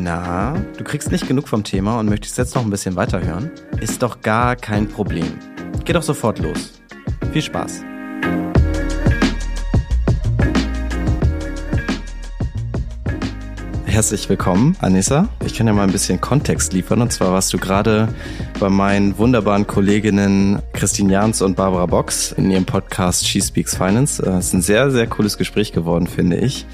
Na, du kriegst nicht genug vom Thema und möchtest jetzt noch ein bisschen weiterhören? Ist doch gar kein Problem. Geh doch sofort los. Viel Spaß. Herzlich willkommen, Anissa. Ich kann ja mal ein bisschen Kontext liefern. Und zwar warst du gerade bei meinen wunderbaren Kolleginnen Christine Jans und Barbara Box in ihrem Podcast She Speaks Finance. Es ist ein sehr, sehr cooles Gespräch geworden, finde ich.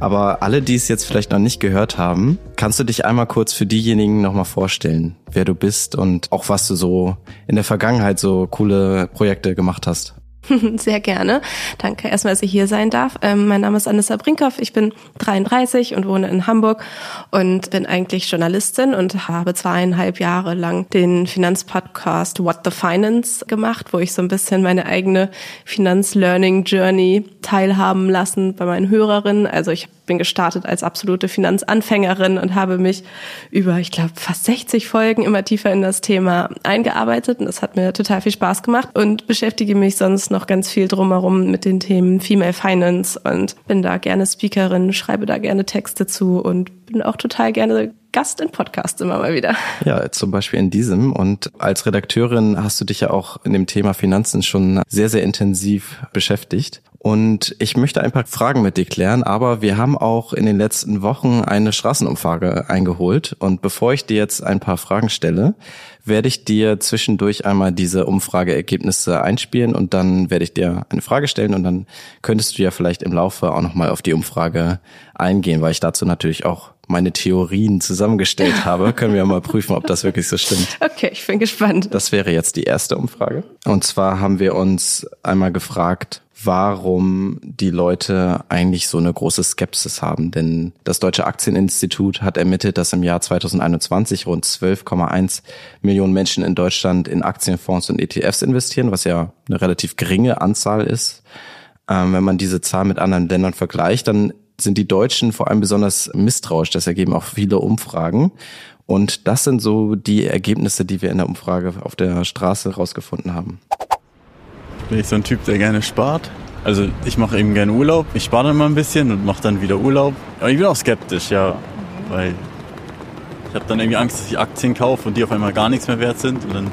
Aber alle, die es jetzt vielleicht noch nicht gehört haben, kannst du dich einmal kurz für diejenigen nochmal vorstellen, wer du bist und auch was du so in der Vergangenheit so coole Projekte gemacht hast? Sehr gerne. Danke erstmal, dass ich hier sein darf. Ähm, mein Name ist Anissa Brinkhoff. Ich bin 33 und wohne in Hamburg und bin eigentlich Journalistin und habe zweieinhalb Jahre lang den Finanzpodcast What the Finance gemacht, wo ich so ein bisschen meine eigene Finanzlearning Journey teilhaben lassen bei meinen Hörerinnen. Also ich bin gestartet als absolute Finanzanfängerin und habe mich über, ich glaube, fast 60 Folgen immer tiefer in das Thema eingearbeitet und das hat mir total viel Spaß gemacht und beschäftige mich sonst noch ganz viel drumherum mit den Themen Female Finance und bin da gerne Speakerin, schreibe da gerne Texte zu und bin auch total gerne Gast in Podcasts immer mal wieder. Ja, zum Beispiel in diesem. Und als Redakteurin hast du dich ja auch in dem Thema Finanzen schon sehr, sehr intensiv beschäftigt. Und ich möchte ein paar Fragen mit dir klären, aber wir haben auch in den letzten Wochen eine Straßenumfrage eingeholt. Und bevor ich dir jetzt ein paar Fragen stelle, werde ich dir zwischendurch einmal diese Umfrageergebnisse einspielen und dann werde ich dir eine Frage stellen und dann könntest du ja vielleicht im Laufe auch nochmal auf die Umfrage eingehen, weil ich dazu natürlich auch meine Theorien zusammengestellt habe, können wir mal prüfen, ob das wirklich so stimmt. Okay, ich bin gespannt. Das wäre jetzt die erste Umfrage. Und zwar haben wir uns einmal gefragt, warum die Leute eigentlich so eine große Skepsis haben. Denn das Deutsche Aktieninstitut hat ermittelt, dass im Jahr 2021 rund 12,1 Millionen Menschen in Deutschland in Aktienfonds und ETFs investieren, was ja eine relativ geringe Anzahl ist. Ähm, wenn man diese Zahl mit anderen Ländern vergleicht, dann sind die Deutschen vor allem besonders misstrauisch. Das ergeben auch viele Umfragen. Und das sind so die Ergebnisse, die wir in der Umfrage auf der Straße rausgefunden haben. Bin ich so ein Typ, der gerne spart. Also ich mache eben gerne Urlaub. Ich spare dann mal ein bisschen und mache dann wieder Urlaub. Aber ich bin auch skeptisch, ja. Weil ich habe dann irgendwie Angst, dass ich Aktien kaufe und die auf einmal gar nichts mehr wert sind. Und dann,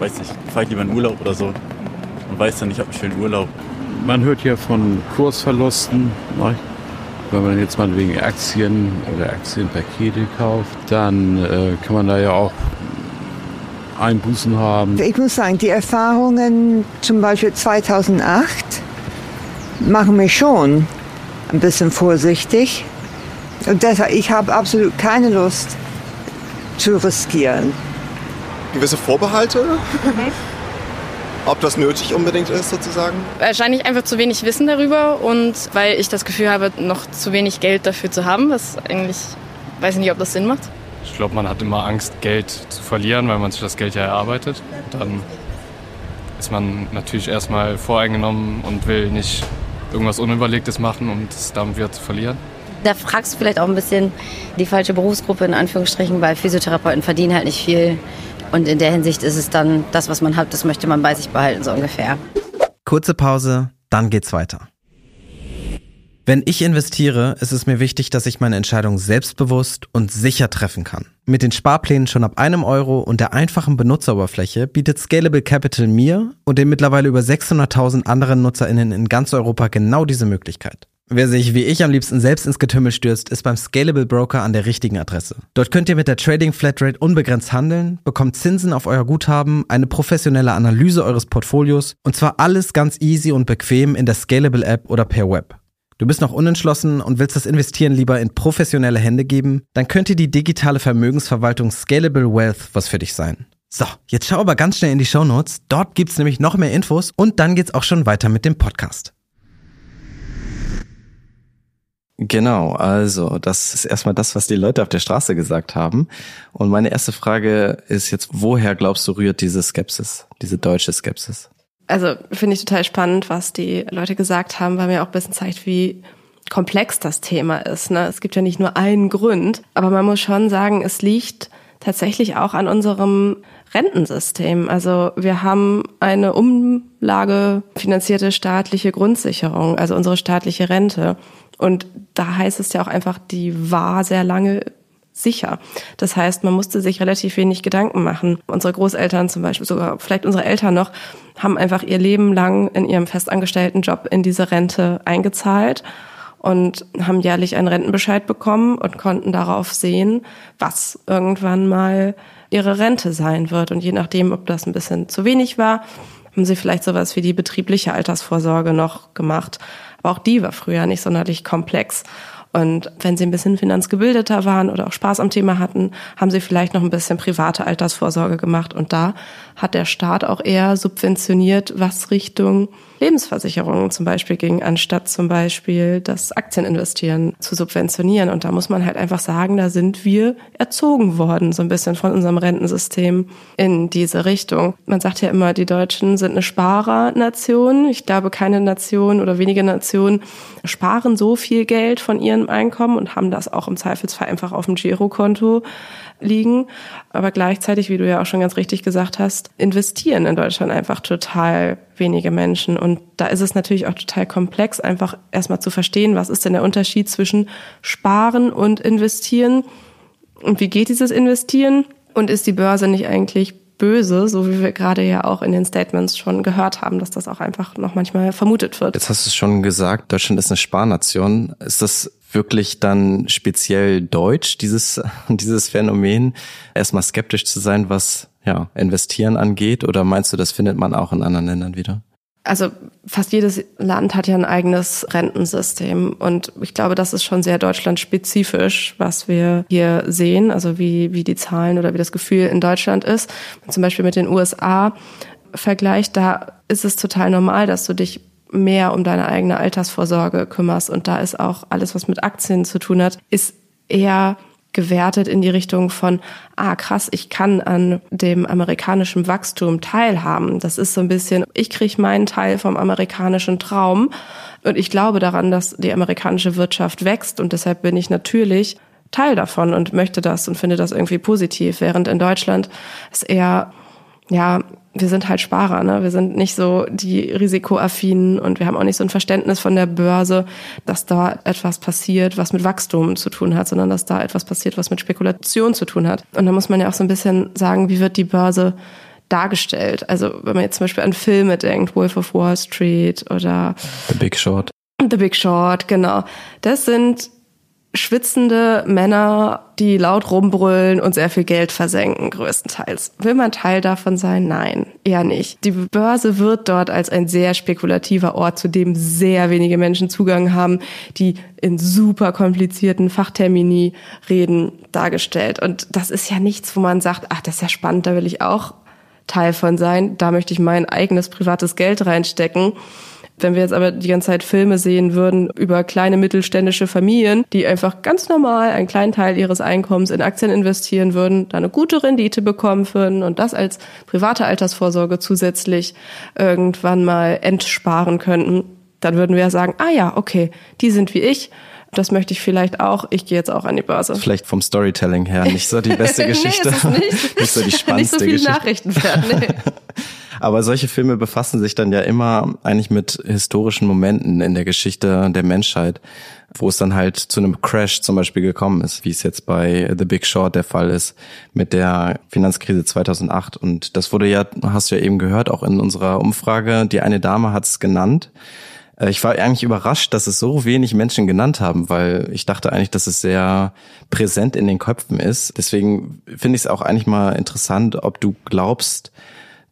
weiß nicht, fahre ich lieber in Urlaub oder so. Und weiß dann, ich habe einen schönen Urlaub. Man hört ja von Kursverlusten. Wenn man jetzt mal wegen Aktien oder Aktienpakete kauft, dann äh, kann man da ja auch Einbußen haben. Ich muss sagen, die Erfahrungen zum Beispiel 2008 machen mich schon ein bisschen vorsichtig. Und deshalb, ich habe absolut keine Lust zu riskieren. Gewisse Vorbehalte? Ob das nötig unbedingt ist sozusagen? Wahrscheinlich einfach zu wenig Wissen darüber und weil ich das Gefühl habe, noch zu wenig Geld dafür zu haben, was eigentlich, weiß ich nicht, ob das Sinn macht. Ich glaube, man hat immer Angst, Geld zu verlieren, weil man sich das Geld ja erarbeitet. Dann ist man natürlich erstmal voreingenommen und will nicht irgendwas Unüberlegtes machen, um es dann wieder zu verlieren. Da fragst du vielleicht auch ein bisschen die falsche Berufsgruppe in Anführungsstrichen, weil Physiotherapeuten verdienen halt nicht viel. Und in der Hinsicht ist es dann, das, was man hat, das möchte man bei sich behalten, so ungefähr. Kurze Pause, dann geht's weiter. Wenn ich investiere, ist es mir wichtig, dass ich meine Entscheidung selbstbewusst und sicher treffen kann. Mit den Sparplänen schon ab einem Euro und der einfachen Benutzeroberfläche bietet Scalable Capital mir und den mittlerweile über 600.000 anderen NutzerInnen in ganz Europa genau diese Möglichkeit. Wer sich wie ich am liebsten selbst ins Getümmel stürzt, ist beim Scalable Broker an der richtigen Adresse. Dort könnt ihr mit der Trading Flatrate unbegrenzt handeln, bekommt Zinsen auf euer Guthaben, eine professionelle Analyse eures Portfolios und zwar alles ganz easy und bequem in der Scalable App oder per Web. Du bist noch unentschlossen und willst das Investieren lieber in professionelle Hände geben? Dann könnte die digitale Vermögensverwaltung Scalable Wealth was für dich sein. So, jetzt schau aber ganz schnell in die Show Notes. Dort gibt's nämlich noch mehr Infos und dann geht's auch schon weiter mit dem Podcast. Genau, also das ist erstmal das, was die Leute auf der Straße gesagt haben. Und meine erste Frage ist jetzt, woher glaubst du rührt diese Skepsis, diese deutsche Skepsis? Also finde ich total spannend, was die Leute gesagt haben, weil mir auch ein bisschen zeigt, wie komplex das Thema ist. Ne? Es gibt ja nicht nur einen Grund, aber man muss schon sagen, es liegt tatsächlich auch an unserem Rentensystem. Also wir haben eine umlagefinanzierte staatliche Grundsicherung, also unsere staatliche Rente. Und da heißt es ja auch einfach, die war sehr lange sicher. Das heißt, man musste sich relativ wenig Gedanken machen. Unsere Großeltern zum Beispiel, sogar vielleicht unsere Eltern noch, haben einfach ihr Leben lang in ihrem festangestellten Job in diese Rente eingezahlt und haben jährlich einen Rentenbescheid bekommen und konnten darauf sehen, was irgendwann mal ihre Rente sein wird. Und je nachdem, ob das ein bisschen zu wenig war, haben sie vielleicht sowas wie die betriebliche Altersvorsorge noch gemacht. Aber auch die war früher nicht sonderlich komplex. Und wenn sie ein bisschen finanzgebildeter waren oder auch Spaß am Thema hatten, haben sie vielleicht noch ein bisschen private Altersvorsorge gemacht. Und da hat der Staat auch eher subventioniert, was Richtung Lebensversicherungen zum Beispiel ging, anstatt zum Beispiel das Aktieninvestieren zu subventionieren. Und da muss man halt einfach sagen, da sind wir erzogen worden, so ein bisschen von unserem Rentensystem in diese Richtung. Man sagt ja immer, die Deutschen sind eine Sparernation. Ich glaube, keine Nation oder wenige Nationen sparen so viel Geld von ihrem Einkommen und haben das auch im Zweifelsfall einfach auf dem Girokonto liegen. Aber gleichzeitig, wie du ja auch schon ganz richtig gesagt hast, investieren in Deutschland einfach total wenige Menschen. Und da ist es natürlich auch total komplex, einfach erstmal zu verstehen, was ist denn der Unterschied zwischen Sparen und Investieren und wie geht dieses Investieren und ist die Börse nicht eigentlich böse, so wie wir gerade ja auch in den Statements schon gehört haben, dass das auch einfach noch manchmal vermutet wird. Jetzt hast du es schon gesagt, Deutschland ist eine Sparnation. Ist das wirklich dann speziell deutsch, dieses, dieses Phänomen, erstmal skeptisch zu sein, was ja, investieren angeht? Oder meinst du, das findet man auch in anderen Ländern wieder? Also fast jedes Land hat ja ein eigenes Rentensystem und ich glaube, das ist schon sehr deutschlandspezifisch, was wir hier sehen, also wie, wie die Zahlen oder wie das Gefühl in Deutschland ist. Zum Beispiel mit den USA vergleicht, da ist es total normal, dass du dich mehr um deine eigene Altersvorsorge kümmerst. Und da ist auch alles, was mit Aktien zu tun hat, ist eher gewertet in die Richtung von, ah krass, ich kann an dem amerikanischen Wachstum teilhaben. Das ist so ein bisschen, ich kriege meinen Teil vom amerikanischen Traum und ich glaube daran, dass die amerikanische Wirtschaft wächst und deshalb bin ich natürlich Teil davon und möchte das und finde das irgendwie positiv, während in Deutschland es eher ja, wir sind halt Sparer, ne? Wir sind nicht so die Risikoaffinen und wir haben auch nicht so ein Verständnis von der Börse, dass da etwas passiert, was mit Wachstum zu tun hat, sondern dass da etwas passiert, was mit Spekulation zu tun hat. Und da muss man ja auch so ein bisschen sagen, wie wird die Börse dargestellt? Also, wenn man jetzt zum Beispiel an Filme denkt, Wolf of Wall Street oder The Big Short. The Big Short, genau. Das sind schwitzende Männer, die laut rumbrüllen und sehr viel Geld versenken, größtenteils. Will man Teil davon sein? Nein, eher nicht. Die Börse wird dort als ein sehr spekulativer Ort, zu dem sehr wenige Menschen Zugang haben, die in super komplizierten Fachtermini reden, dargestellt. Und das ist ja nichts, wo man sagt, ach, das ist ja spannend, da will ich auch Teil von sein, da möchte ich mein eigenes privates Geld reinstecken wenn wir jetzt aber die ganze Zeit Filme sehen würden über kleine mittelständische Familien, die einfach ganz normal einen kleinen Teil ihres Einkommens in Aktien investieren würden, da eine gute Rendite bekommen würden und das als private Altersvorsorge zusätzlich irgendwann mal entsparen könnten, dann würden wir sagen, ah ja, okay, die sind wie ich. Das möchte ich vielleicht auch. Ich gehe jetzt auch an die Börse. Vielleicht vom Storytelling her nicht so die beste Geschichte. nee, nicht. nicht so die spannendste nicht so viel Geschichte. Nachrichtenwert, nee. Aber solche Filme befassen sich dann ja immer eigentlich mit historischen Momenten in der Geschichte der Menschheit, wo es dann halt zu einem Crash zum Beispiel gekommen ist, wie es jetzt bei The Big Short der Fall ist mit der Finanzkrise 2008. Und das wurde ja, hast du ja eben gehört, auch in unserer Umfrage. Die eine Dame hat es genannt. Äh, Ich war eigentlich überrascht, dass es so wenig Menschen genannt haben, weil ich dachte eigentlich, dass es sehr präsent in den Köpfen ist. Deswegen finde ich es auch eigentlich mal interessant, ob du glaubst,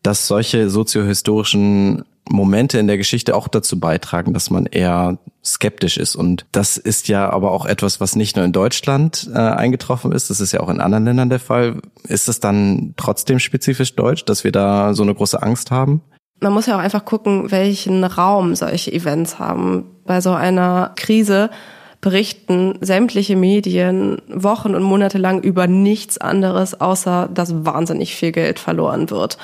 dass solche soziohistorischen Momente in der Geschichte auch dazu beitragen, dass man eher skeptisch ist. Und das ist ja aber auch etwas, was nicht nur in Deutschland äh, eingetroffen ist, das ist ja auch in anderen Ländern der Fall. Ist es dann trotzdem spezifisch deutsch, dass wir da so eine große Angst haben? Man muss ja auch einfach gucken, welchen Raum solche Events haben. Bei so einer Krise berichten sämtliche Medien Wochen und Monate lang über nichts anderes, außer dass wahnsinnig viel Geld verloren wird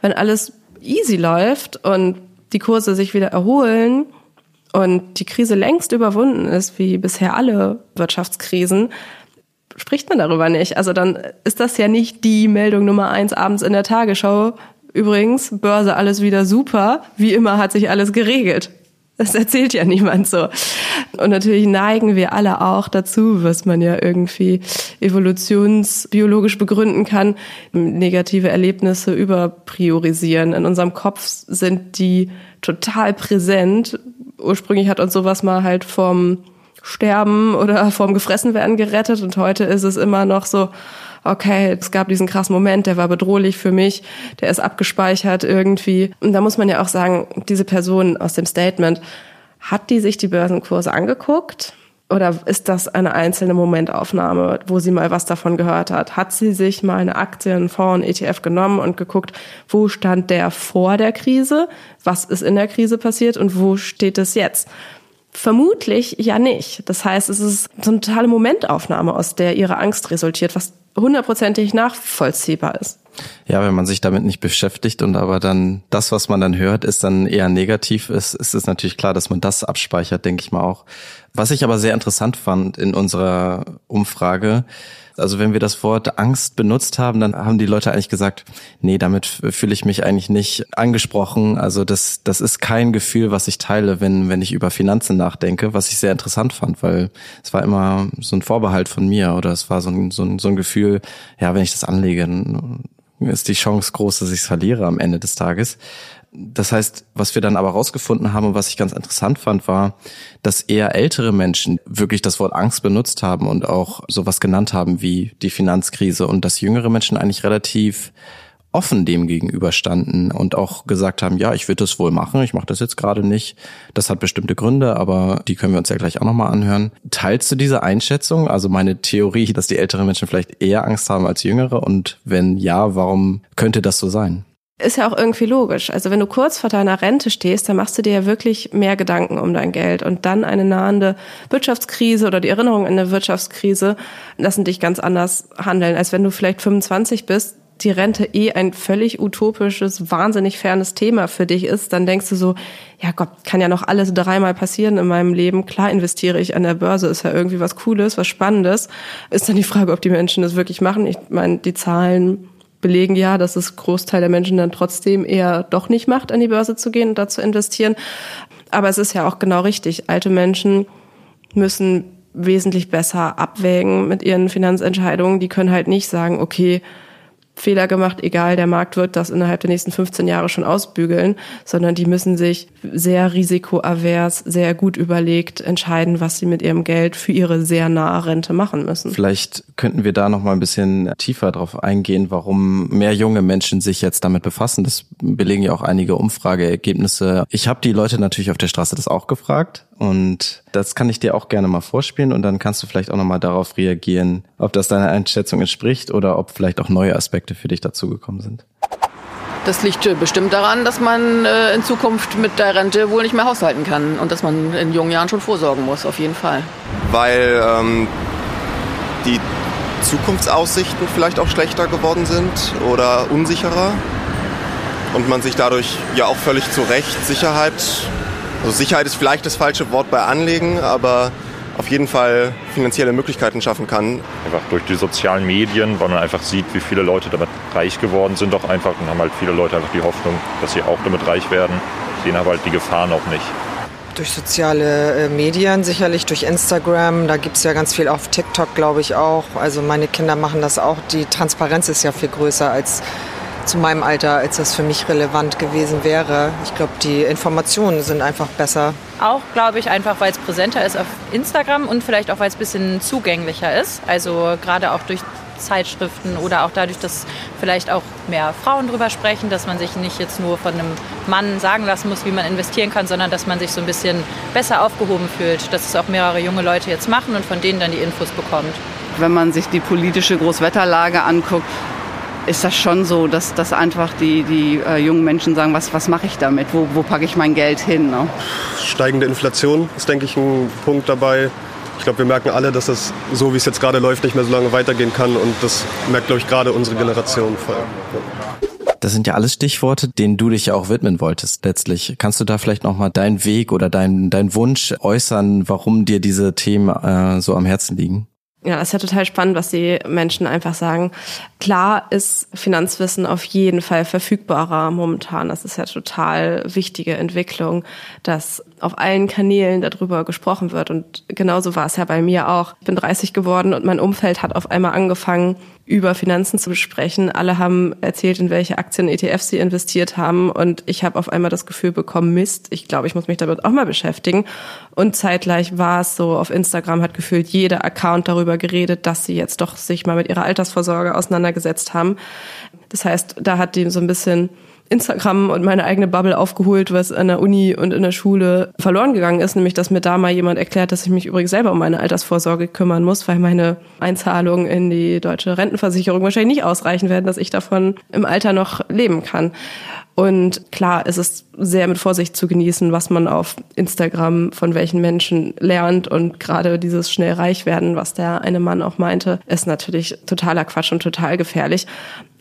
wenn alles easy läuft und die Kurse sich wieder erholen und die Krise längst überwunden ist, wie bisher alle Wirtschaftskrisen, spricht man darüber nicht. Also dann ist das ja nicht die Meldung Nummer eins abends in der Tagesschau. Übrigens, Börse alles wieder super. Wie immer hat sich alles geregelt. Das erzählt ja niemand so. Und natürlich neigen wir alle auch dazu, was man ja irgendwie evolutionsbiologisch begründen kann, negative Erlebnisse überpriorisieren. In unserem Kopf sind die total präsent. Ursprünglich hat uns sowas mal halt vom Sterben oder vom Gefressenwerden gerettet und heute ist es immer noch so, okay, es gab diesen krassen Moment, der war bedrohlich für mich, der ist abgespeichert irgendwie. Und da muss man ja auch sagen, diese Person aus dem Statement, hat die sich die Börsenkurse angeguckt? Oder ist das eine einzelne Momentaufnahme, wo sie mal was davon gehört hat? Hat sie sich mal eine Aktie, einen Fonds, einen ETF genommen und geguckt, wo stand der vor der Krise? Was ist in der Krise passiert und wo steht es jetzt? Vermutlich ja nicht. Das heißt, es ist so eine totale Momentaufnahme, aus der ihre Angst resultiert, was hundertprozentig nachvollziehbar ist. Ja, wenn man sich damit nicht beschäftigt und aber dann das, was man dann hört, ist dann eher negativ ist, ist es natürlich klar, dass man das abspeichert, denke ich mal auch. Was ich aber sehr interessant fand in unserer Umfrage, also wenn wir das Wort Angst benutzt haben, dann haben die Leute eigentlich gesagt, nee, damit fühle ich mich eigentlich nicht angesprochen. Also das, das ist kein Gefühl, was ich teile, wenn, wenn ich über Finanzen nachdenke, was ich sehr interessant fand, weil es war immer so ein Vorbehalt von mir oder es war so ein, so ein, so ein Gefühl, ja, wenn ich das anlege, ist die Chance groß, dass ich es verliere am Ende des Tages. Das heißt, was wir dann aber rausgefunden haben und was ich ganz interessant fand, war, dass eher ältere Menschen wirklich das Wort Angst benutzt haben und auch sowas genannt haben wie die Finanzkrise und dass jüngere Menschen eigentlich relativ offen dem gegenüberstanden und auch gesagt haben, ja, ich würde das wohl machen, ich mache das jetzt gerade nicht. Das hat bestimmte Gründe, aber die können wir uns ja gleich auch nochmal anhören. Teilst du diese Einschätzung, also meine Theorie, dass die älteren Menschen vielleicht eher Angst haben als jüngere und wenn ja, warum könnte das so sein? Ist ja auch irgendwie logisch. Also wenn du kurz vor deiner Rente stehst, dann machst du dir ja wirklich mehr Gedanken um dein Geld. Und dann eine nahende Wirtschaftskrise oder die Erinnerung an eine Wirtschaftskrise lassen dich ganz anders handeln, als wenn du vielleicht 25 bist, die Rente eh ein völlig utopisches, wahnsinnig fernes Thema für dich ist, dann denkst du so, ja Gott, kann ja noch alles dreimal passieren in meinem Leben. Klar investiere ich an der Börse, ist ja irgendwie was Cooles, was Spannendes. Ist dann die Frage, ob die Menschen das wirklich machen. Ich meine, die Zahlen belegen ja, dass es Großteil der Menschen dann trotzdem eher doch nicht macht, an die Börse zu gehen und da zu investieren. Aber es ist ja auch genau richtig. Alte Menschen müssen wesentlich besser abwägen mit ihren Finanzentscheidungen. Die können halt nicht sagen, okay, Fehler gemacht, egal, der Markt wird das innerhalb der nächsten 15 Jahre schon ausbügeln, sondern die müssen sich sehr risikoavers, sehr gut überlegt entscheiden, was sie mit ihrem Geld für ihre sehr nahe Rente machen müssen. Vielleicht könnten wir da noch mal ein bisschen tiefer drauf eingehen, warum mehr junge Menschen sich jetzt damit befassen. Das belegen ja auch einige Umfrageergebnisse. Ich habe die Leute natürlich auf der Straße das auch gefragt und das kann ich dir auch gerne mal vorspielen und dann kannst du vielleicht auch noch mal darauf reagieren, ob das deiner Einschätzung entspricht oder ob vielleicht auch neue Aspekte für dich dazugekommen sind. Das liegt bestimmt daran, dass man äh, in Zukunft mit der Rente wohl nicht mehr haushalten kann und dass man in jungen Jahren schon vorsorgen muss, auf jeden Fall. Weil ähm, die Zukunftsaussichten vielleicht auch schlechter geworden sind oder unsicherer und man sich dadurch ja auch völlig zu Recht Sicherheit also Sicherheit ist vielleicht das falsche Wort bei Anlegen, aber auf jeden Fall finanzielle Möglichkeiten schaffen kann. Einfach durch die sozialen Medien, weil man einfach sieht, wie viele Leute damit reich geworden sind, doch einfach. Und haben halt viele Leute einfach die Hoffnung, dass sie auch damit reich werden, sehen aber halt die Gefahren auch nicht. Durch soziale äh, Medien, sicherlich durch Instagram, da gibt es ja ganz viel auf TikTok, glaube ich auch. Also meine Kinder machen das auch. Die Transparenz ist ja viel größer als zu meinem Alter, als das für mich relevant gewesen wäre. Ich glaube, die Informationen sind einfach besser. Auch, glaube ich, einfach, weil es präsenter ist auf Instagram und vielleicht auch, weil es ein bisschen zugänglicher ist. Also gerade auch durch Zeitschriften oder auch dadurch, dass vielleicht auch mehr Frauen drüber sprechen, dass man sich nicht jetzt nur von einem Mann sagen lassen muss, wie man investieren kann, sondern dass man sich so ein bisschen besser aufgehoben fühlt, dass es auch mehrere junge Leute jetzt machen und von denen dann die Infos bekommt. Wenn man sich die politische Großwetterlage anguckt, ist das schon so, dass, dass einfach die, die äh, jungen Menschen sagen, was, was mache ich damit? Wo, wo packe ich mein Geld hin? Ne? Steigende Inflation ist, denke ich, ein Punkt dabei. Ich glaube, wir merken alle, dass das so, wie es jetzt gerade läuft, nicht mehr so lange weitergehen kann. Und das merkt, glaube ich, gerade unsere Generation voll. Das sind ja alles Stichworte, denen du dich ja auch widmen wolltest letztlich. Kannst du da vielleicht nochmal deinen Weg oder deinen dein Wunsch äußern, warum dir diese Themen äh, so am Herzen liegen? Ja, ist ja total spannend, was die Menschen einfach sagen. Klar ist Finanzwissen auf jeden Fall verfügbarer momentan. Das ist ja total wichtige Entwicklung, dass auf allen Kanälen darüber gesprochen wird. Und genauso war es ja bei mir auch. Ich bin 30 geworden und mein Umfeld hat auf einmal angefangen, über Finanzen zu besprechen. Alle haben erzählt, in welche Aktien, ETFs sie investiert haben. Und ich habe auf einmal das Gefühl bekommen, Mist, ich glaube, ich muss mich damit auch mal beschäftigen. Und zeitgleich war es so, auf Instagram hat gefühlt jeder Account darüber geredet, dass sie jetzt doch sich mal mit ihrer Altersvorsorge auseinandergesetzt haben. Das heißt, da hat die so ein bisschen Instagram und meine eigene Bubble aufgeholt, was an der Uni und in der Schule verloren gegangen ist, nämlich dass mir da mal jemand erklärt, dass ich mich übrigens selber um meine Altersvorsorge kümmern muss, weil meine Einzahlungen in die deutsche Rentenversicherung wahrscheinlich nicht ausreichen werden, dass ich davon im Alter noch leben kann. Und klar, es ist sehr mit Vorsicht zu genießen, was man auf Instagram von welchen Menschen lernt. Und gerade dieses schnell reich werden, was der eine Mann auch meinte, ist natürlich totaler Quatsch und total gefährlich.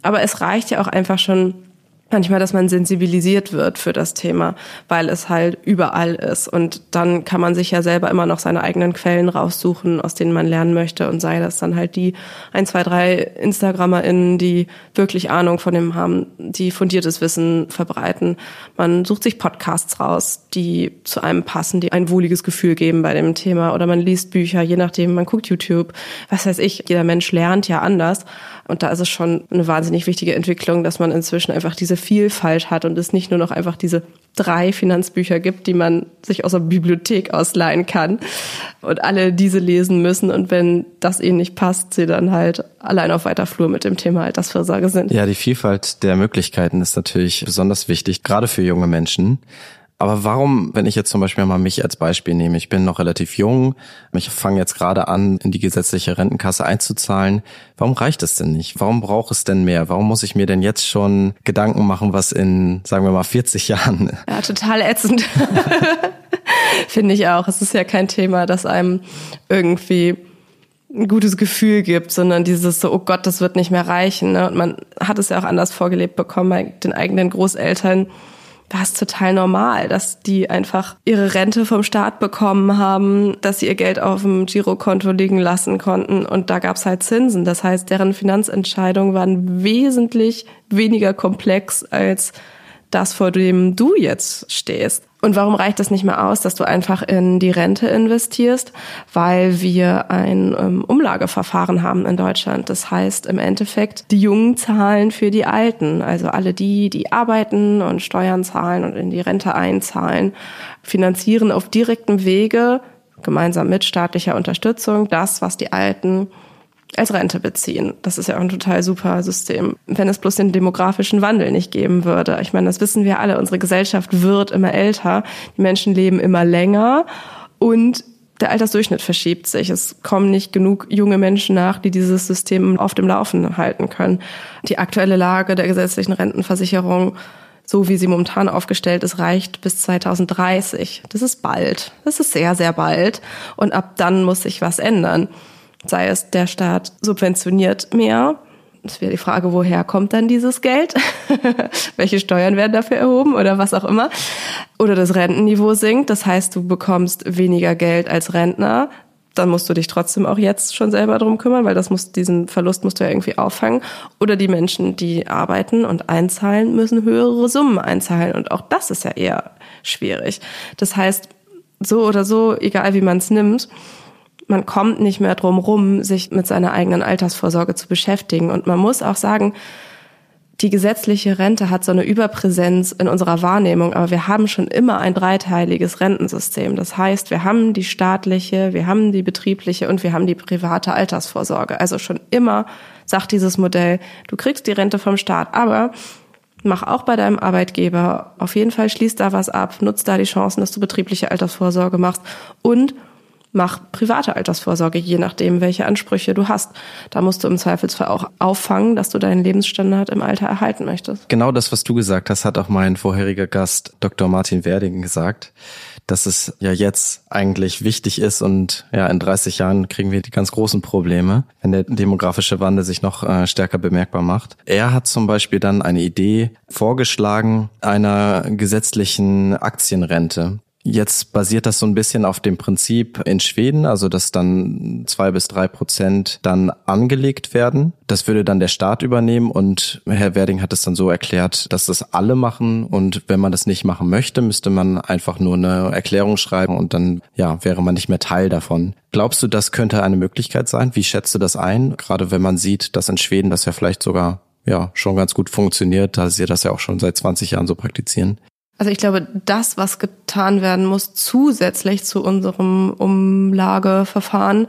Aber es reicht ja auch einfach schon, manchmal, dass man sensibilisiert wird für das Thema, weil es halt überall ist. Und dann kann man sich ja selber immer noch seine eigenen Quellen raussuchen, aus denen man lernen möchte. Und sei das dann halt die ein, zwei, drei InstagrammerInnen, die wirklich Ahnung von dem haben, die fundiertes Wissen verbreiten. Man sucht sich Podcasts raus, die zu einem passen, die ein wohliges Gefühl geben bei dem Thema. Oder man liest Bücher, je nachdem, man guckt YouTube. Was weiß ich, jeder Mensch lernt ja anders. Und da ist es schon eine wahnsinnig wichtige Entwicklung, dass man inzwischen einfach diese Vielfalt hat und es nicht nur noch einfach diese drei Finanzbücher gibt, die man sich aus der Bibliothek ausleihen kann und alle diese lesen müssen und wenn das ihnen nicht passt, sie dann halt allein auf weiter Flur mit dem Thema Altersvorsorge sind. Ja, die Vielfalt der Möglichkeiten ist natürlich besonders wichtig, gerade für junge Menschen. Aber warum, wenn ich jetzt zum Beispiel mal mich als Beispiel nehme, ich bin noch relativ jung, ich fange jetzt gerade an, in die gesetzliche Rentenkasse einzuzahlen, warum reicht es denn nicht? Warum braucht es denn mehr? Warum muss ich mir denn jetzt schon Gedanken machen, was in, sagen wir mal, 40 Jahren? Ja, total ätzend. Finde ich auch. Es ist ja kein Thema, das einem irgendwie ein gutes Gefühl gibt, sondern dieses so, oh Gott, das wird nicht mehr reichen. Ne? Und man hat es ja auch anders vorgelebt bekommen bei den eigenen Großeltern war es total normal, dass die einfach ihre Rente vom Staat bekommen haben, dass sie ihr Geld auf dem Girokonto liegen lassen konnten und da gab es halt Zinsen. Das heißt, deren Finanzentscheidungen waren wesentlich weniger komplex als das, vor dem du jetzt stehst. Und warum reicht das nicht mehr aus, dass du einfach in die Rente investierst? Weil wir ein ähm, Umlageverfahren haben in Deutschland. Das heißt im Endeffekt, die Jungen zahlen für die Alten. Also alle die, die arbeiten und Steuern zahlen und in die Rente einzahlen, finanzieren auf direktem Wege gemeinsam mit staatlicher Unterstützung das, was die Alten als Rente beziehen. Das ist ja auch ein total super System. Wenn es bloß den demografischen Wandel nicht geben würde. Ich meine, das wissen wir alle. Unsere Gesellschaft wird immer älter. Die Menschen leben immer länger und der Altersdurchschnitt verschiebt sich. Es kommen nicht genug junge Menschen nach, die dieses System auf dem Laufen halten können. Die aktuelle Lage der gesetzlichen Rentenversicherung so wie sie momentan aufgestellt ist, reicht bis 2030. Das ist bald. Das ist sehr, sehr bald. Und ab dann muss sich was ändern sei es der Staat subventioniert mehr. Es wäre die Frage, woher kommt dann dieses Geld? Welche Steuern werden dafür erhoben oder was auch immer? Oder das Rentenniveau sinkt, das heißt, du bekommst weniger Geld als Rentner. Dann musst du dich trotzdem auch jetzt schon selber drum kümmern, weil das muss, diesen Verlust musst du ja irgendwie auffangen. Oder die Menschen, die arbeiten und einzahlen, müssen höhere Summen einzahlen. Und auch das ist ja eher schwierig. Das heißt, so oder so, egal wie man es nimmt, man kommt nicht mehr drum rum, sich mit seiner eigenen Altersvorsorge zu beschäftigen. Und man muss auch sagen, die gesetzliche Rente hat so eine Überpräsenz in unserer Wahrnehmung, aber wir haben schon immer ein dreiteiliges Rentensystem. Das heißt, wir haben die staatliche, wir haben die betriebliche und wir haben die private Altersvorsorge. Also schon immer sagt dieses Modell, du kriegst die Rente vom Staat, aber mach auch bei deinem Arbeitgeber auf jeden Fall schließ da was ab, nutz da die Chancen, dass du betriebliche Altersvorsorge machst und mach private Altersvorsorge, je nachdem, welche Ansprüche du hast. Da musst du im Zweifelsfall auch auffangen, dass du deinen Lebensstandard im Alter erhalten möchtest. Genau das, was du gesagt hast, hat auch mein vorheriger Gast Dr. Martin Werding gesagt, dass es ja jetzt eigentlich wichtig ist und ja, in 30 Jahren kriegen wir die ganz großen Probleme, wenn der demografische Wandel sich noch äh, stärker bemerkbar macht. Er hat zum Beispiel dann eine Idee vorgeschlagen einer gesetzlichen Aktienrente Jetzt basiert das so ein bisschen auf dem Prinzip in Schweden, also dass dann zwei bis drei Prozent dann angelegt werden. Das würde dann der Staat übernehmen und Herr Werding hat es dann so erklärt, dass das alle machen und wenn man das nicht machen möchte, müsste man einfach nur eine Erklärung schreiben und dann ja wäre man nicht mehr Teil davon. Glaubst du, das könnte eine Möglichkeit sein? Wie schätzt du das ein? Gerade wenn man sieht, dass in Schweden das ja vielleicht sogar ja schon ganz gut funktioniert, da sie das ja auch schon seit 20 Jahren so praktizieren. Also ich glaube, das, was getan werden muss, zusätzlich zu unserem Umlageverfahren,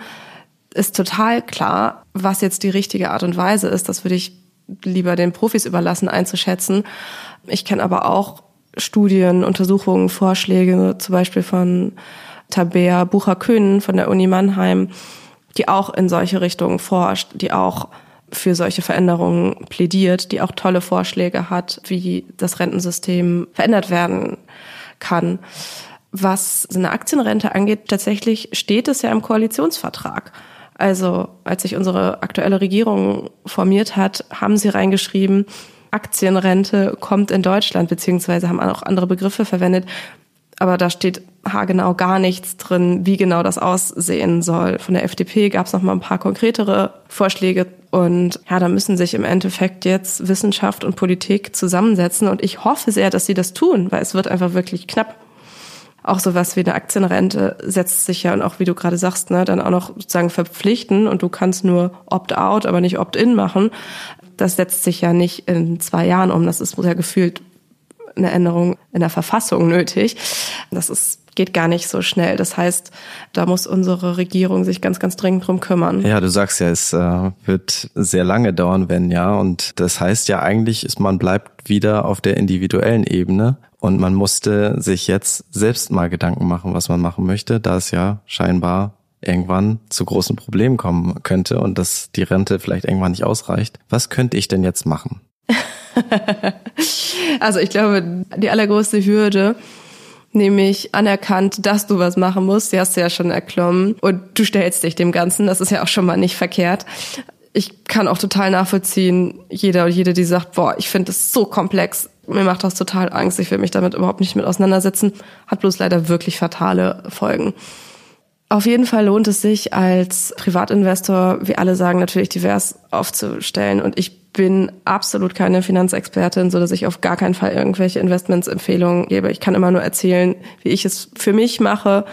ist total klar. Was jetzt die richtige Art und Weise ist, das würde ich lieber den Profis überlassen einzuschätzen. Ich kenne aber auch Studien, Untersuchungen, Vorschläge, zum Beispiel von Tabea Bucher-Köhn von der Uni Mannheim, die auch in solche Richtungen forscht, die auch für solche Veränderungen plädiert, die auch tolle Vorschläge hat, wie das Rentensystem verändert werden kann. Was eine Aktienrente angeht, tatsächlich steht es ja im Koalitionsvertrag. Also als sich unsere aktuelle Regierung formiert hat, haben sie reingeschrieben, Aktienrente kommt in Deutschland, beziehungsweise haben auch andere Begriffe verwendet. Aber da steht haargenau gar nichts drin, wie genau das aussehen soll. Von der FDP gab es noch mal ein paar konkretere Vorschläge und ja, da müssen sich im Endeffekt jetzt Wissenschaft und Politik zusammensetzen und ich hoffe sehr, dass sie das tun, weil es wird einfach wirklich knapp. Auch sowas wie eine Aktienrente setzt sich ja und auch wie du gerade sagst, ne, dann auch noch sozusagen verpflichten und du kannst nur opt-out, aber nicht opt-in machen. Das setzt sich ja nicht in zwei Jahren um. Das ist ja gefühlt eine Änderung in der Verfassung nötig. Das ist geht gar nicht so schnell. Das heißt, da muss unsere Regierung sich ganz, ganz dringend drum kümmern. Ja, du sagst ja, es äh, wird sehr lange dauern, wenn ja. Und das heißt ja eigentlich, ist man bleibt wieder auf der individuellen Ebene. Und man musste sich jetzt selbst mal Gedanken machen, was man machen möchte, da es ja scheinbar irgendwann zu großen Problemen kommen könnte und dass die Rente vielleicht irgendwann nicht ausreicht. Was könnte ich denn jetzt machen? also ich glaube, die allergrößte Hürde nämlich anerkannt, dass du was machen musst. Die hast du ja schon erklommen. Und du stellst dich dem Ganzen. Das ist ja auch schon mal nicht verkehrt. Ich kann auch total nachvollziehen, jeder und jede, die sagt, boah, ich finde das so komplex. Mir macht das total Angst. Ich will mich damit überhaupt nicht mit auseinandersetzen. Hat bloß leider wirklich fatale Folgen. Auf jeden Fall lohnt es sich als Privatinvestor, wie alle sagen, natürlich divers aufzustellen. Und ich bin absolut keine Finanzexpertin, so dass ich auf gar keinen Fall irgendwelche Investmentsempfehlungen gebe. Ich kann immer nur erzählen, wie ich es für mich mache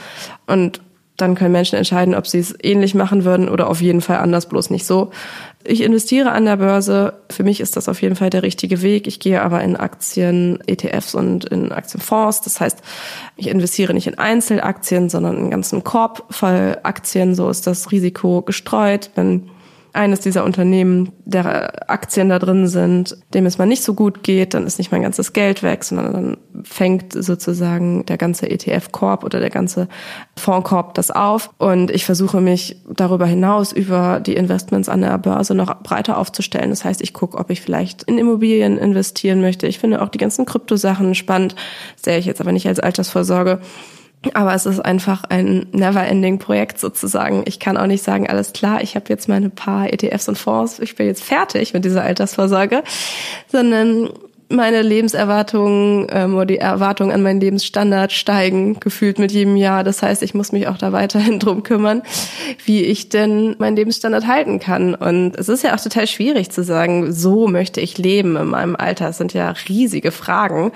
und dann können Menschen entscheiden, ob sie es ähnlich machen würden oder auf jeden Fall anders, bloß nicht so. Ich investiere an der Börse. Für mich ist das auf jeden Fall der richtige Weg. Ich gehe aber in Aktien, ETFs und in Aktienfonds. Das heißt, ich investiere nicht in Einzelaktien, sondern in ganzen Korb voll Aktien. So ist das Risiko gestreut. Wenn eines dieser Unternehmen, der Aktien da drin sind, dem es mal nicht so gut geht, dann ist nicht mein ganzes Geld weg, sondern dann fängt sozusagen der ganze ETF-Korb oder der ganze Fondskorb das auf. Und ich versuche mich darüber hinaus über die Investments an der Börse noch breiter aufzustellen. Das heißt, ich gucke, ob ich vielleicht in Immobilien investieren möchte. Ich finde auch die ganzen Kryptosachen spannend, sehe ich jetzt aber nicht als Altersvorsorge. Aber es ist einfach ein never-ending-Projekt sozusagen. Ich kann auch nicht sagen, alles klar, ich habe jetzt meine paar ETFs und Fonds, ich bin jetzt fertig mit dieser Altersvorsorge, sondern meine Lebenserwartungen ähm, oder die Erwartungen an meinen Lebensstandard steigen gefühlt mit jedem Jahr. Das heißt, ich muss mich auch da weiterhin drum kümmern, wie ich denn meinen Lebensstandard halten kann. Und es ist ja auch total schwierig zu sagen, so möchte ich leben in meinem Alter. Es sind ja riesige Fragen.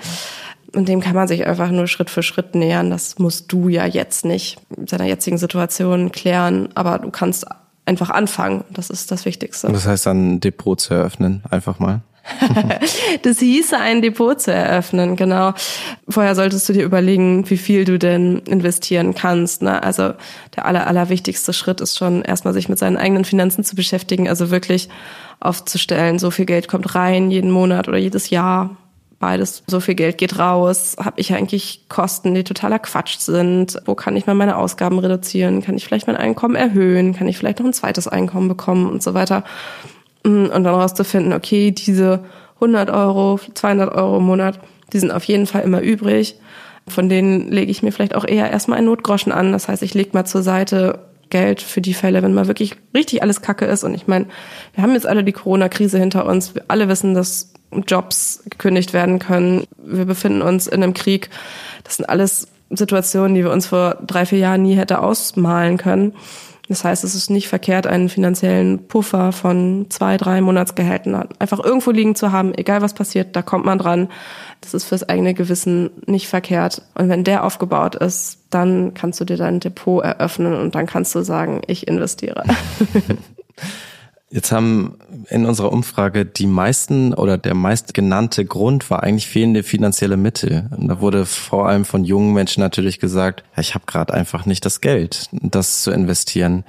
Und dem kann man sich einfach nur Schritt für Schritt nähern. Das musst du ja jetzt nicht in deiner jetzigen Situation klären, aber du kannst einfach anfangen. Das ist das Wichtigste. Das heißt dann ein Depot zu eröffnen, einfach mal. das hieße, ein Depot zu eröffnen, genau. Vorher solltest du dir überlegen, wie viel du denn investieren kannst. Ne? Also der aller, allerwichtigste Schritt ist schon erstmal sich mit seinen eigenen Finanzen zu beschäftigen, also wirklich aufzustellen, so viel Geld kommt rein jeden Monat oder jedes Jahr beides, so viel Geld geht raus, habe ich eigentlich Kosten, die totaler Quatsch sind, wo kann ich mal meine Ausgaben reduzieren, kann ich vielleicht mein Einkommen erhöhen, kann ich vielleicht noch ein zweites Einkommen bekommen und so weiter. Mm, und dann rauszufinden, okay, diese 100 Euro, 200 Euro im Monat, die sind auf jeden Fall immer übrig. Von denen lege ich mir vielleicht auch eher erstmal einen Notgroschen an. Das heißt, ich lege mal zur Seite Geld für die Fälle, wenn mal wirklich richtig alles Kacke ist. Und ich meine, wir haben jetzt alle die Corona-Krise hinter uns. Wir alle wissen, dass Jobs gekündigt werden können. Wir befinden uns in einem Krieg. Das sind alles Situationen, die wir uns vor drei, vier Jahren nie hätte ausmalen können. Das heißt, es ist nicht verkehrt, einen finanziellen Puffer von zwei, drei Monatsgehältern einfach irgendwo liegen zu haben, egal was passiert, da kommt man dran. Das ist fürs eigene Gewissen nicht verkehrt. Und wenn der aufgebaut ist, dann kannst du dir dein Depot eröffnen und dann kannst du sagen, ich investiere. Jetzt haben in unserer Umfrage die meisten oder der meist genannte Grund war eigentlich fehlende finanzielle Mittel. Und da wurde vor allem von jungen Menschen natürlich gesagt, ich habe gerade einfach nicht das Geld, das zu investieren.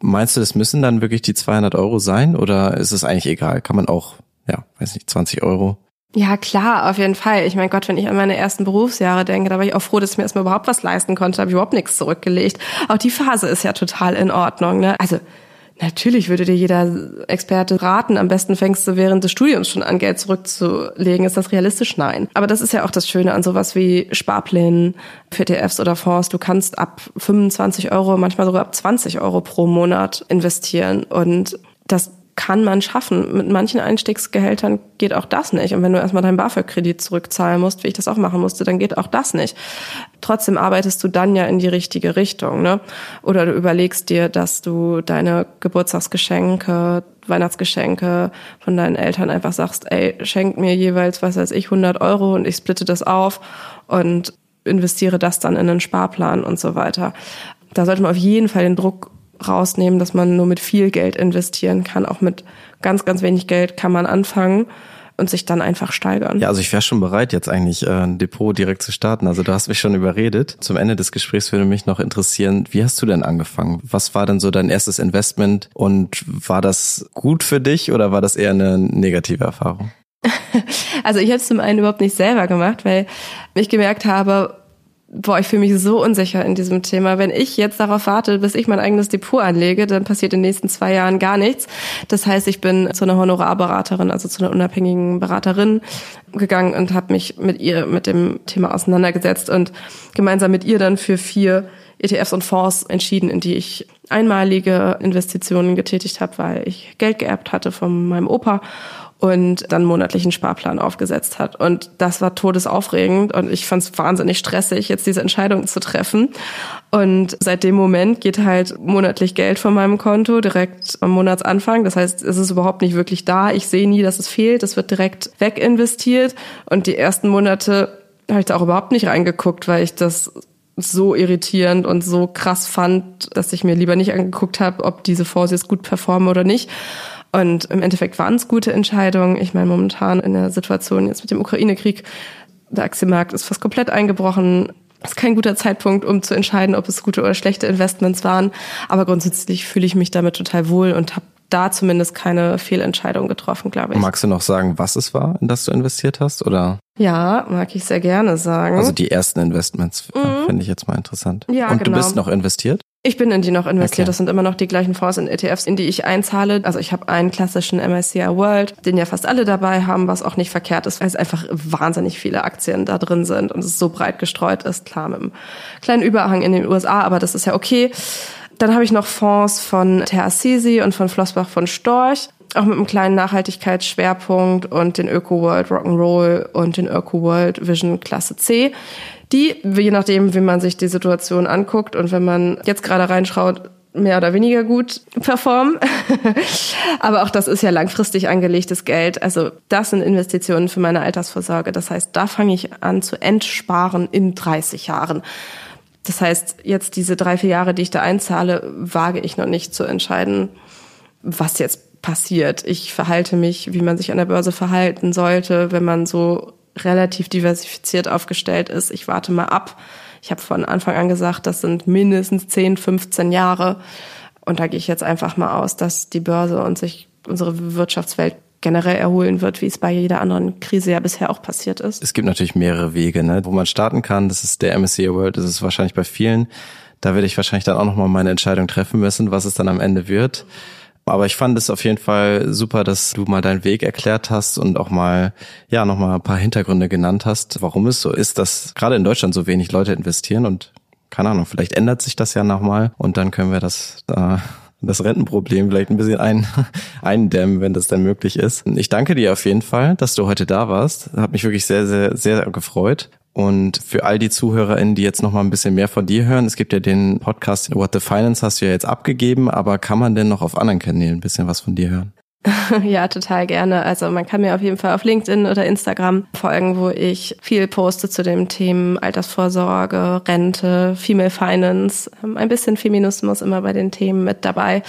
Meinst du, das müssen dann wirklich die 200 Euro sein oder ist es eigentlich egal? Kann man auch, ja, weiß nicht, 20 Euro? Ja, klar, auf jeden Fall. Ich mein Gott, wenn ich an meine ersten Berufsjahre denke, da war ich auch froh, dass ich mir erstmal überhaupt was leisten konnte, habe ich überhaupt nichts zurückgelegt. Auch die Phase ist ja total in Ordnung. Ne? Also Natürlich würde dir jeder Experte raten, am besten fängst du während des Studiums schon an, Geld zurückzulegen. Ist das realistisch? Nein. Aber das ist ja auch das Schöne an sowas wie Sparplänen ETFs oder Fonds. Du kannst ab 25 Euro, manchmal sogar ab 20 Euro pro Monat investieren. Und das kann man schaffen. Mit manchen Einstiegsgehältern geht auch das nicht. Und wenn du erstmal deinen BAföG-Kredit zurückzahlen musst, wie ich das auch machen musste, dann geht auch das nicht. Trotzdem arbeitest du dann ja in die richtige Richtung, ne? Oder du überlegst dir, dass du deine Geburtstagsgeschenke, Weihnachtsgeschenke von deinen Eltern einfach sagst, ey, schenk mir jeweils, was weiß ich, 100 Euro und ich splitte das auf und investiere das dann in einen Sparplan und so weiter. Da sollte man auf jeden Fall den Druck rausnehmen, dass man nur mit viel Geld investieren kann. Auch mit ganz, ganz wenig Geld kann man anfangen und sich dann einfach steigern. Ja, also ich wäre schon bereit, jetzt eigentlich äh, ein Depot direkt zu starten. Also du hast mich schon überredet. Zum Ende des Gesprächs würde mich noch interessieren, wie hast du denn angefangen? Was war denn so dein erstes Investment und war das gut für dich oder war das eher eine negative Erfahrung? Also ich habe es zum einen überhaupt nicht selber gemacht, weil ich gemerkt habe, boah, ich fühle mich so unsicher in diesem Thema. Wenn ich jetzt darauf warte, bis ich mein eigenes Depot anlege, dann passiert in den nächsten zwei Jahren gar nichts. Das heißt, ich bin zu einer Honorarberaterin, also zu einer unabhängigen Beraterin gegangen und habe mich mit ihr mit dem Thema auseinandergesetzt und gemeinsam mit ihr dann für vier ETFs und Fonds entschieden, in die ich einmalige Investitionen getätigt habe, weil ich Geld geerbt hatte von meinem Opa und dann monatlichen Sparplan aufgesetzt hat. Und das war todesaufregend und ich fand es wahnsinnig stressig, jetzt diese Entscheidung zu treffen. Und seit dem Moment geht halt monatlich Geld von meinem Konto direkt am Monatsanfang. Das heißt, es ist überhaupt nicht wirklich da. Ich sehe nie, dass es fehlt. Es wird direkt weginvestiert. Und die ersten Monate habe ich da auch überhaupt nicht reingeguckt, weil ich das so irritierend und so krass fand, dass ich mir lieber nicht angeguckt habe, ob diese Fonds jetzt gut performen oder nicht. Und im Endeffekt waren es gute Entscheidungen. Ich meine, momentan in der Situation jetzt mit dem Ukraine-Krieg, der Aktienmarkt ist fast komplett eingebrochen. Ist kein guter Zeitpunkt, um zu entscheiden, ob es gute oder schlechte Investments waren. Aber grundsätzlich fühle ich mich damit total wohl und habe da zumindest keine Fehlentscheidung getroffen, glaube ich. Magst du noch sagen, was es war, in das du investiert hast, oder? Ja, mag ich sehr gerne sagen. Also die ersten Investments äh, mhm. finde ich jetzt mal interessant. Ja, Und genau. du bist noch investiert? Ich bin in die noch investiert. Okay. Das sind immer noch die gleichen Fonds und ETFs, in die ich einzahle. Also ich habe einen klassischen MSCI World, den ja fast alle dabei haben, was auch nicht verkehrt ist, weil es einfach wahnsinnig viele Aktien da drin sind und es so breit gestreut ist. Klar, mit einem kleinen Überhang in den USA, aber das ist ja okay. Dann habe ich noch Fonds von Ter und von Flossbach von Storch auch mit einem kleinen Nachhaltigkeitsschwerpunkt und den Öko World Rock'n'Roll und den Öko World Vision Klasse C die, je nachdem, wie man sich die Situation anguckt und wenn man jetzt gerade reinschaut, mehr oder weniger gut performen. Aber auch das ist ja langfristig angelegtes Geld. Also das sind Investitionen für meine Altersvorsorge. Das heißt, da fange ich an zu entsparen in 30 Jahren. Das heißt, jetzt diese drei, vier Jahre, die ich da einzahle, wage ich noch nicht zu entscheiden, was jetzt passiert. Ich verhalte mich, wie man sich an der Börse verhalten sollte, wenn man so relativ diversifiziert aufgestellt ist. Ich warte mal ab. Ich habe von Anfang an gesagt, das sind mindestens 10, 15 Jahre. Und da gehe ich jetzt einfach mal aus, dass die Börse und sich unsere Wirtschaftswelt generell erholen wird, wie es bei jeder anderen Krise ja bisher auch passiert ist. Es gibt natürlich mehrere Wege, ne, wo man starten kann. Das ist der MSCI World, das ist wahrscheinlich bei vielen. Da werde ich wahrscheinlich dann auch nochmal meine Entscheidung treffen müssen, was es dann am Ende wird. Aber ich fand es auf jeden Fall super, dass du mal deinen Weg erklärt hast und auch mal, ja, nochmal ein paar Hintergründe genannt hast, warum es so ist, dass gerade in Deutschland so wenig Leute investieren und keine Ahnung, vielleicht ändert sich das ja nochmal und dann können wir das da das Rentenproblem vielleicht ein bisschen ein, eindämmen, wenn das dann möglich ist. Ich danke dir auf jeden Fall, dass du heute da warst. Hat mich wirklich sehr, sehr, sehr gefreut. Und für all die ZuhörerInnen, die jetzt noch mal ein bisschen mehr von dir hören, es gibt ja den Podcast What the Finance hast du ja jetzt abgegeben, aber kann man denn noch auf anderen Kanälen ein bisschen was von dir hören? ja, total gerne. Also man kann mir auf jeden Fall auf LinkedIn oder Instagram folgen, wo ich viel poste zu den Themen Altersvorsorge, Rente, Female Finance, ähm, ein bisschen Feminismus immer bei den Themen mit dabei.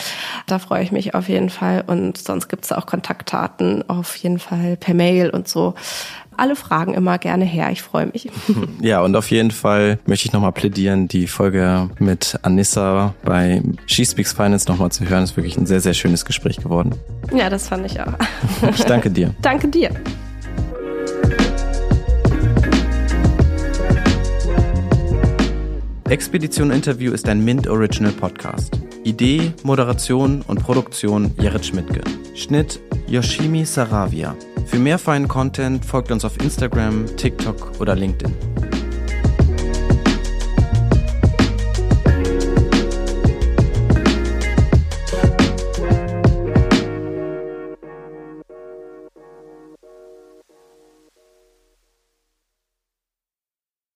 Da freue ich mich auf jeden Fall. Und sonst gibt's auch Kontaktdaten auf jeden Fall per Mail und so alle Fragen immer gerne her. Ich freue mich. Ja, und auf jeden Fall möchte ich nochmal plädieren, die Folge mit Anissa bei She Speaks Finance nochmal zu hören. Ist wirklich ein sehr, sehr schönes Gespräch geworden. Ja, das fand ich auch. Ich danke dir. danke dir. Expedition Interview ist ein Mint Original Podcast. Idee, Moderation und Produktion Jared Schmidtke. Schnitt Yoshimi Saravia. Für mehr feinen Content folgt uns auf Instagram, TikTok oder LinkedIn.